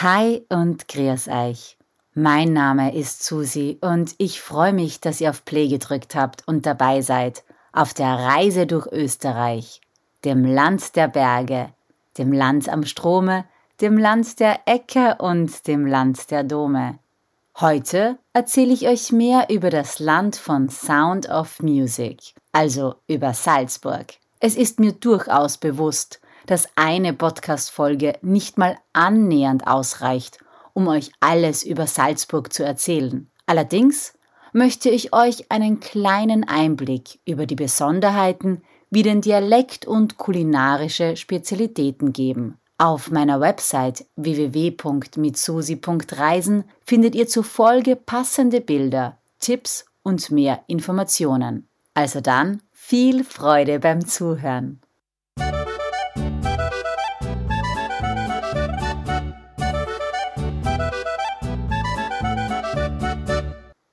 Hi und grüß euch. Mein Name ist Susi und ich freue mich, dass ihr auf Play gedrückt habt und dabei seid auf der Reise durch Österreich, dem Land der Berge, dem Land am Strome, dem Land der Äcker und dem Land der Dome. Heute erzähle ich euch mehr über das Land von Sound of Music, also über Salzburg. Es ist mir durchaus bewusst, dass eine Podcast-Folge nicht mal annähernd ausreicht, um euch alles über Salzburg zu erzählen. Allerdings möchte ich euch einen kleinen Einblick über die Besonderheiten wie den Dialekt und kulinarische Spezialitäten geben. Auf meiner Website www.mitsusi.reisen findet ihr zur Folge passende Bilder, Tipps und mehr Informationen. Also dann viel Freude beim Zuhören.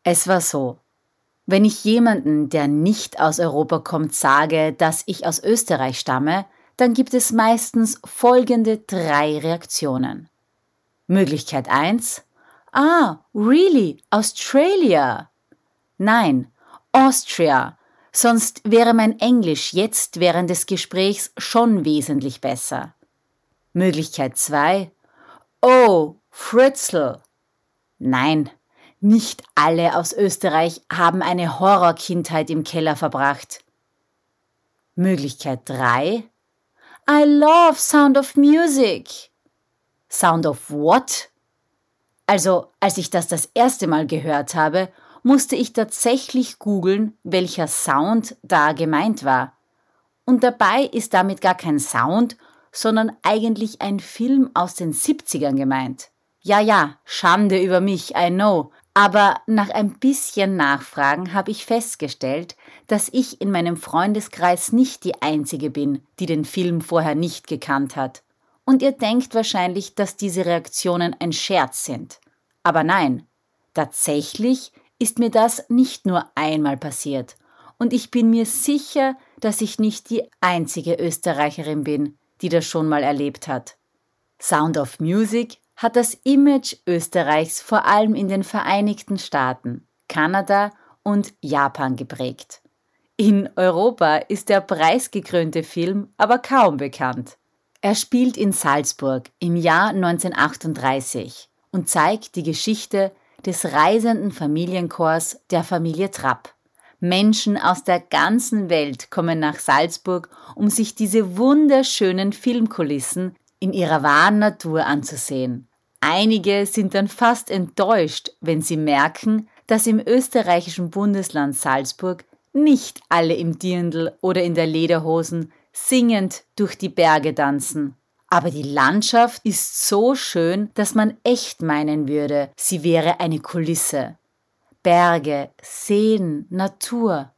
Es war so. Wenn ich jemanden, der nicht aus Europa kommt, sage, dass ich aus Österreich stamme, dann gibt es meistens folgende drei Reaktionen. Möglichkeit 1. Ah, really? Australia? Nein, Austria. Sonst wäre mein Englisch jetzt während des Gesprächs schon wesentlich besser. Möglichkeit 2. Oh, Fritzl. Nein, nicht alle aus Österreich haben eine Horrorkindheit im Keller verbracht. Möglichkeit 3. I love Sound of Music. Sound of what? Also, als ich das das erste Mal gehört habe, musste ich tatsächlich googeln, welcher Sound da gemeint war. Und dabei ist damit gar kein Sound, sondern eigentlich ein Film aus den 70ern gemeint. Ja, ja, Schande über mich, I know, aber nach ein bisschen Nachfragen habe ich festgestellt, dass ich in meinem Freundeskreis nicht die Einzige bin, die den Film vorher nicht gekannt hat. Und ihr denkt wahrscheinlich, dass diese Reaktionen ein Scherz sind. Aber nein, tatsächlich ist mir das nicht nur einmal passiert. Und ich bin mir sicher, dass ich nicht die einzige Österreicherin bin, die das schon mal erlebt hat. Sound of Music hat das Image Österreichs vor allem in den Vereinigten Staaten, Kanada und Japan geprägt. In Europa ist der preisgekrönte Film aber kaum bekannt. Er spielt in Salzburg im Jahr 1938 und zeigt die Geschichte des reisenden Familienchors der Familie Trapp. Menschen aus der ganzen Welt kommen nach Salzburg, um sich diese wunderschönen Filmkulissen in ihrer wahren Natur anzusehen. Einige sind dann fast enttäuscht, wenn sie merken, dass im österreichischen Bundesland Salzburg nicht alle im Dirndl oder in der Lederhosen singend durch die Berge tanzen. Aber die Landschaft ist so schön, dass man echt meinen würde, sie wäre eine Kulisse. Berge, Seen, Natur,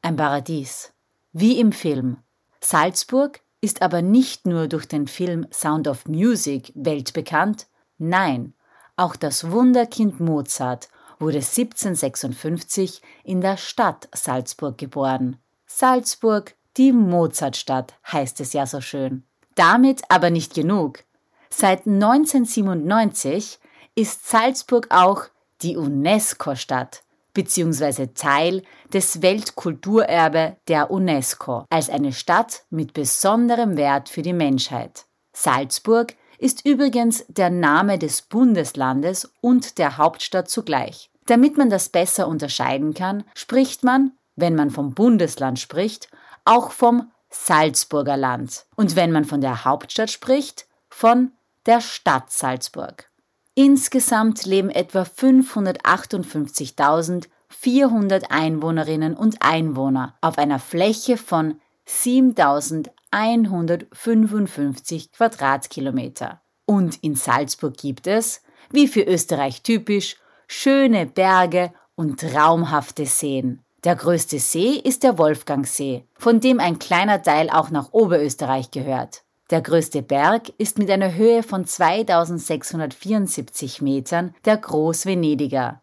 ein Paradies. Wie im Film. Salzburg ist aber nicht nur durch den Film Sound of Music weltbekannt, nein, auch das Wunderkind Mozart wurde 1756 in der Stadt Salzburg geboren. Salzburg, die Mozartstadt, heißt es ja so schön. Damit aber nicht genug. Seit 1997 ist Salzburg auch die UNESCO-Stadt bzw. Teil des Weltkulturerbe der UNESCO als eine Stadt mit besonderem Wert für die Menschheit. Salzburg ist übrigens der Name des Bundeslandes und der Hauptstadt zugleich. Damit man das besser unterscheiden kann, spricht man, wenn man vom Bundesland spricht, auch vom Salzburger Land und wenn man von der Hauptstadt spricht, von der Stadt Salzburg. Insgesamt leben etwa 558.400 Einwohnerinnen und Einwohner auf einer Fläche von 7155 Quadratkilometer. Und in Salzburg gibt es, wie für Österreich typisch, schöne Berge und traumhafte Seen. Der größte See ist der Wolfgangsee, von dem ein kleiner Teil auch nach Oberösterreich gehört. Der größte Berg ist mit einer Höhe von 2674 Metern der Großvenediger.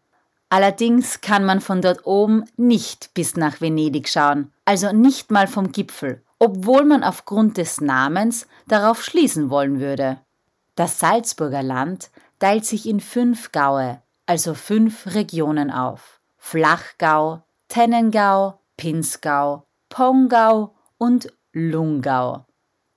Allerdings kann man von dort oben nicht bis nach Venedig schauen, also nicht mal vom Gipfel, obwohl man aufgrund des Namens darauf schließen wollen würde. Das Salzburger Land teilt sich in fünf Gaue, also fünf Regionen auf. Flachgau, Tennengau, Pinzgau, Pongau und Lungau.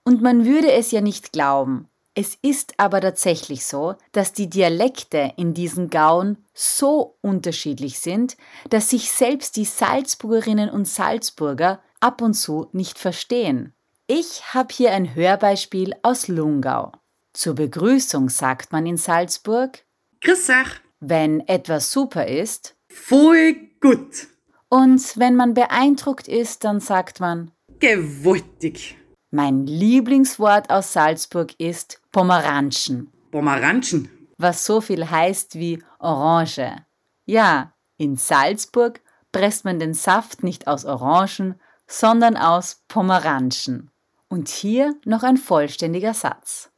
Und man würde es ja nicht glauben, es ist aber tatsächlich so, dass die Dialekte in diesen Gauen so unterschiedlich sind, dass sich selbst die Salzburgerinnen und Salzburger ab und zu nicht verstehen. Ich habe hier ein Hörbeispiel aus Lungau. Zur Begrüßung sagt man in Salzburg Grüß euch. Wenn etwas super ist. Voll gut. Und wenn man beeindruckt ist, dann sagt man Gewaltig. Mein Lieblingswort aus Salzburg ist Pomeranschen. Pomeranschen. Was so viel heißt wie Orange. Ja, in Salzburg presst man den Saft nicht aus Orangen, sondern aus Pomeranschen. Und hier noch ein vollständiger Satz.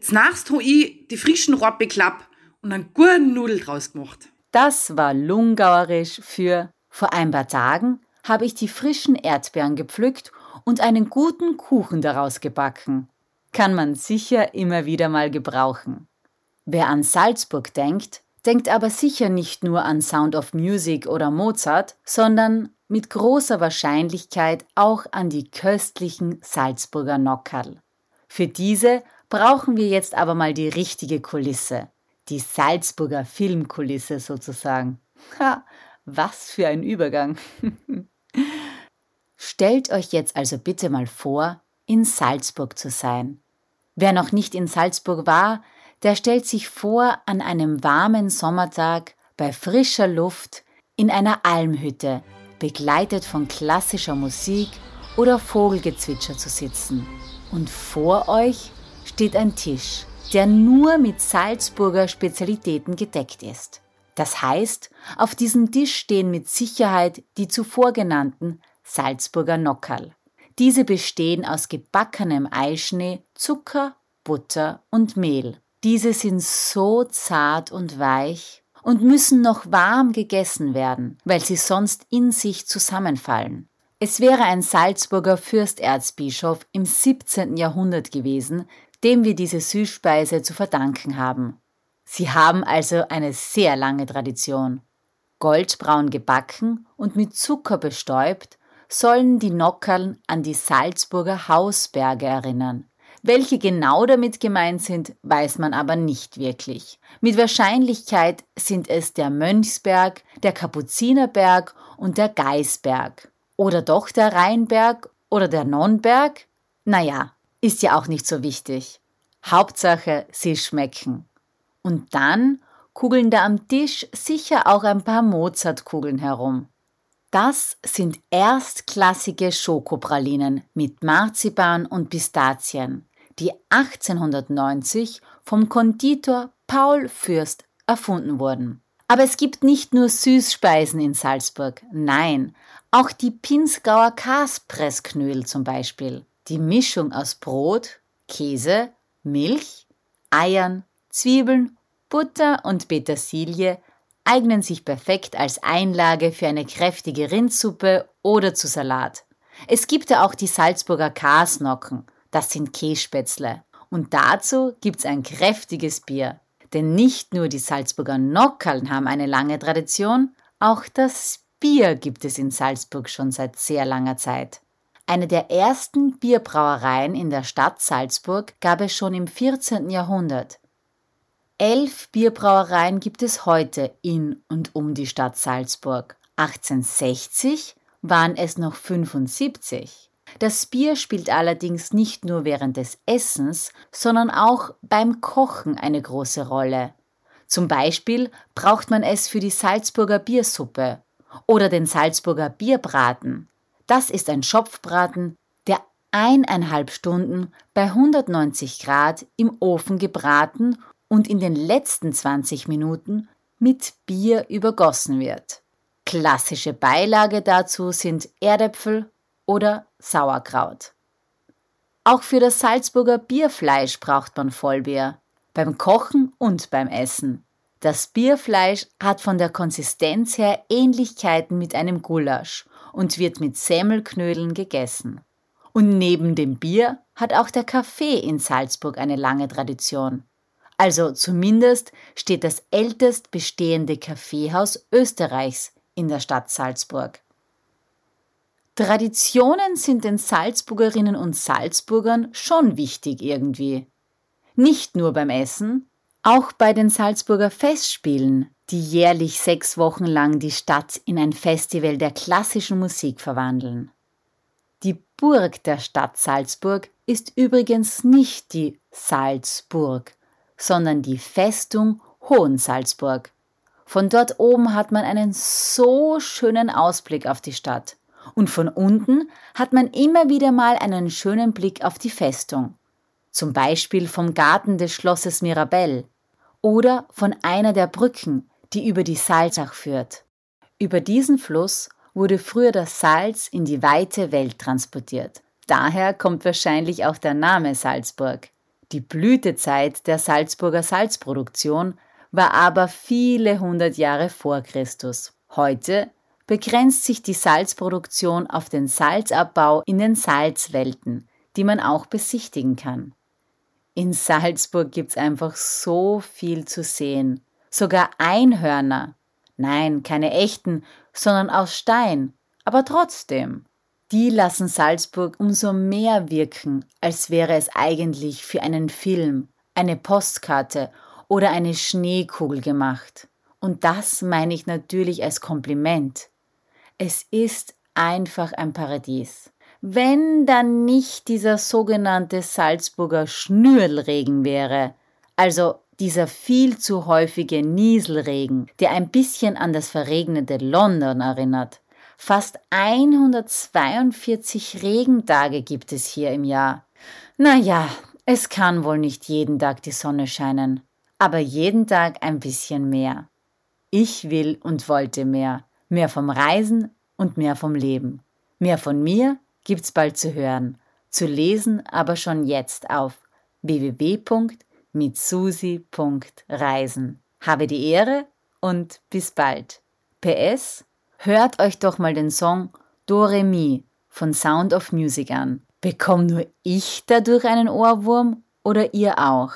Znachst ho die frischen Robbe klapp und einen guten Nudel draus gemacht. Das war Lungauerisch für vor ein paar Tagen habe ich die frischen Erdbeeren gepflückt und einen guten Kuchen daraus gebacken. Kann man sicher immer wieder mal gebrauchen. Wer an Salzburg denkt, denkt aber sicher nicht nur an Sound of Music oder Mozart, sondern mit großer Wahrscheinlichkeit auch an die köstlichen Salzburger Nockerl. Für diese brauchen wir jetzt aber mal die richtige Kulisse, die Salzburger Filmkulisse sozusagen. Ha, was für ein Übergang. Stellt euch jetzt also bitte mal vor, in Salzburg zu sein. Wer noch nicht in Salzburg war, der stellt sich vor, an einem warmen Sommertag bei frischer Luft in einer Almhütte, begleitet von klassischer Musik oder Vogelgezwitscher zu sitzen. Und vor euch steht ein Tisch, der nur mit Salzburger Spezialitäten gedeckt ist. Das heißt, auf diesem Tisch stehen mit Sicherheit die zuvor genannten Salzburger Nockerl. Diese bestehen aus gebackenem Eischnee, Zucker, Butter und Mehl. Diese sind so zart und weich und müssen noch warm gegessen werden, weil sie sonst in sich zusammenfallen. Es wäre ein Salzburger Fürsterzbischof im 17. Jahrhundert gewesen, dem wir diese Süßspeise zu verdanken haben. Sie haben also eine sehr lange Tradition. Goldbraun gebacken und mit Zucker bestäubt, sollen die Nockerln an die Salzburger Hausberge erinnern. Welche genau damit gemeint sind, weiß man aber nicht wirklich. Mit Wahrscheinlichkeit sind es der Mönchsberg, der Kapuzinerberg und der Geisberg. Oder doch der Rheinberg oder der Nonnberg? Naja, ist ja auch nicht so wichtig. Hauptsache, sie schmecken. Und dann kugeln da am Tisch sicher auch ein paar Mozartkugeln herum. Das sind erstklassige Schokopralinen mit Marzipan und Pistazien, die 1890 vom Konditor Paul Fürst erfunden wurden. Aber es gibt nicht nur Süßspeisen in Salzburg, nein, auch die Pinsgauer Kaspressknödel zum Beispiel. Die Mischung aus Brot, Käse, Milch, Eiern, Zwiebeln, Butter und Petersilie eignen sich perfekt als Einlage für eine kräftige Rindsuppe oder zu Salat. Es gibt ja auch die Salzburger Kasnocken, das sind Kässpätzle. Und dazu gibt's ein kräftiges Bier. Denn nicht nur die Salzburger Nockerln haben eine lange Tradition, auch das Bier gibt es in Salzburg schon seit sehr langer Zeit. Eine der ersten Bierbrauereien in der Stadt Salzburg gab es schon im 14. Jahrhundert. Elf Bierbrauereien gibt es heute in und um die Stadt Salzburg. 1860 waren es noch 75. Das Bier spielt allerdings nicht nur während des Essens, sondern auch beim Kochen eine große Rolle. Zum Beispiel braucht man es für die Salzburger Biersuppe oder den Salzburger Bierbraten. Das ist ein Schopfbraten, der eineinhalb Stunden bei 190 Grad im Ofen gebraten und in den letzten 20 Minuten mit Bier übergossen wird. Klassische Beilage dazu sind Erdäpfel oder Sauerkraut. Auch für das Salzburger Bierfleisch braucht man Vollbier, beim Kochen und beim Essen. Das Bierfleisch hat von der Konsistenz her Ähnlichkeiten mit einem Gulasch und wird mit Semmelknödeln gegessen. Und neben dem Bier hat auch der Kaffee in Salzburg eine lange Tradition. Also zumindest steht das ältest bestehende Kaffeehaus Österreichs in der Stadt Salzburg. Traditionen sind den Salzburgerinnen und Salzburgern schon wichtig irgendwie. Nicht nur beim Essen, auch bei den Salzburger Festspielen, die jährlich sechs Wochen lang die Stadt in ein Festival der klassischen Musik verwandeln. Die Burg der Stadt Salzburg ist übrigens nicht die Salzburg, sondern die Festung Hohensalzburg. Von dort oben hat man einen so schönen Ausblick auf die Stadt. Und von unten hat man immer wieder mal einen schönen Blick auf die Festung. Zum Beispiel vom Garten des Schlosses Mirabell oder von einer der Brücken, die über die Salzach führt. Über diesen Fluss wurde früher das Salz in die weite Welt transportiert. Daher kommt wahrscheinlich auch der Name Salzburg. Die Blütezeit der Salzburger Salzproduktion war aber viele hundert Jahre vor Christus. Heute begrenzt sich die Salzproduktion auf den Salzabbau in den Salzwelten, die man auch besichtigen kann. In Salzburg gibt's einfach so viel zu sehen. Sogar Einhörner. Nein, keine echten, sondern aus Stein. Aber trotzdem die lassen Salzburg umso mehr wirken, als wäre es eigentlich für einen Film, eine Postkarte oder eine Schneekugel gemacht. Und das meine ich natürlich als Kompliment. Es ist einfach ein Paradies. Wenn dann nicht dieser sogenannte Salzburger Schnürlregen wäre, also dieser viel zu häufige Nieselregen, der ein bisschen an das verregnete London erinnert, Fast 142 Regentage gibt es hier im Jahr. Naja, es kann wohl nicht jeden Tag die Sonne scheinen, aber jeden Tag ein bisschen mehr. Ich will und wollte mehr. Mehr vom Reisen und mehr vom Leben. Mehr von mir gibt's bald zu hören, zu lesen aber schon jetzt auf www.mitsusi.reisen. Habe die Ehre und bis bald. PS Hört euch doch mal den Song Do Re Mi von Sound of Music an. Bekomm nur ich dadurch einen Ohrwurm oder ihr auch?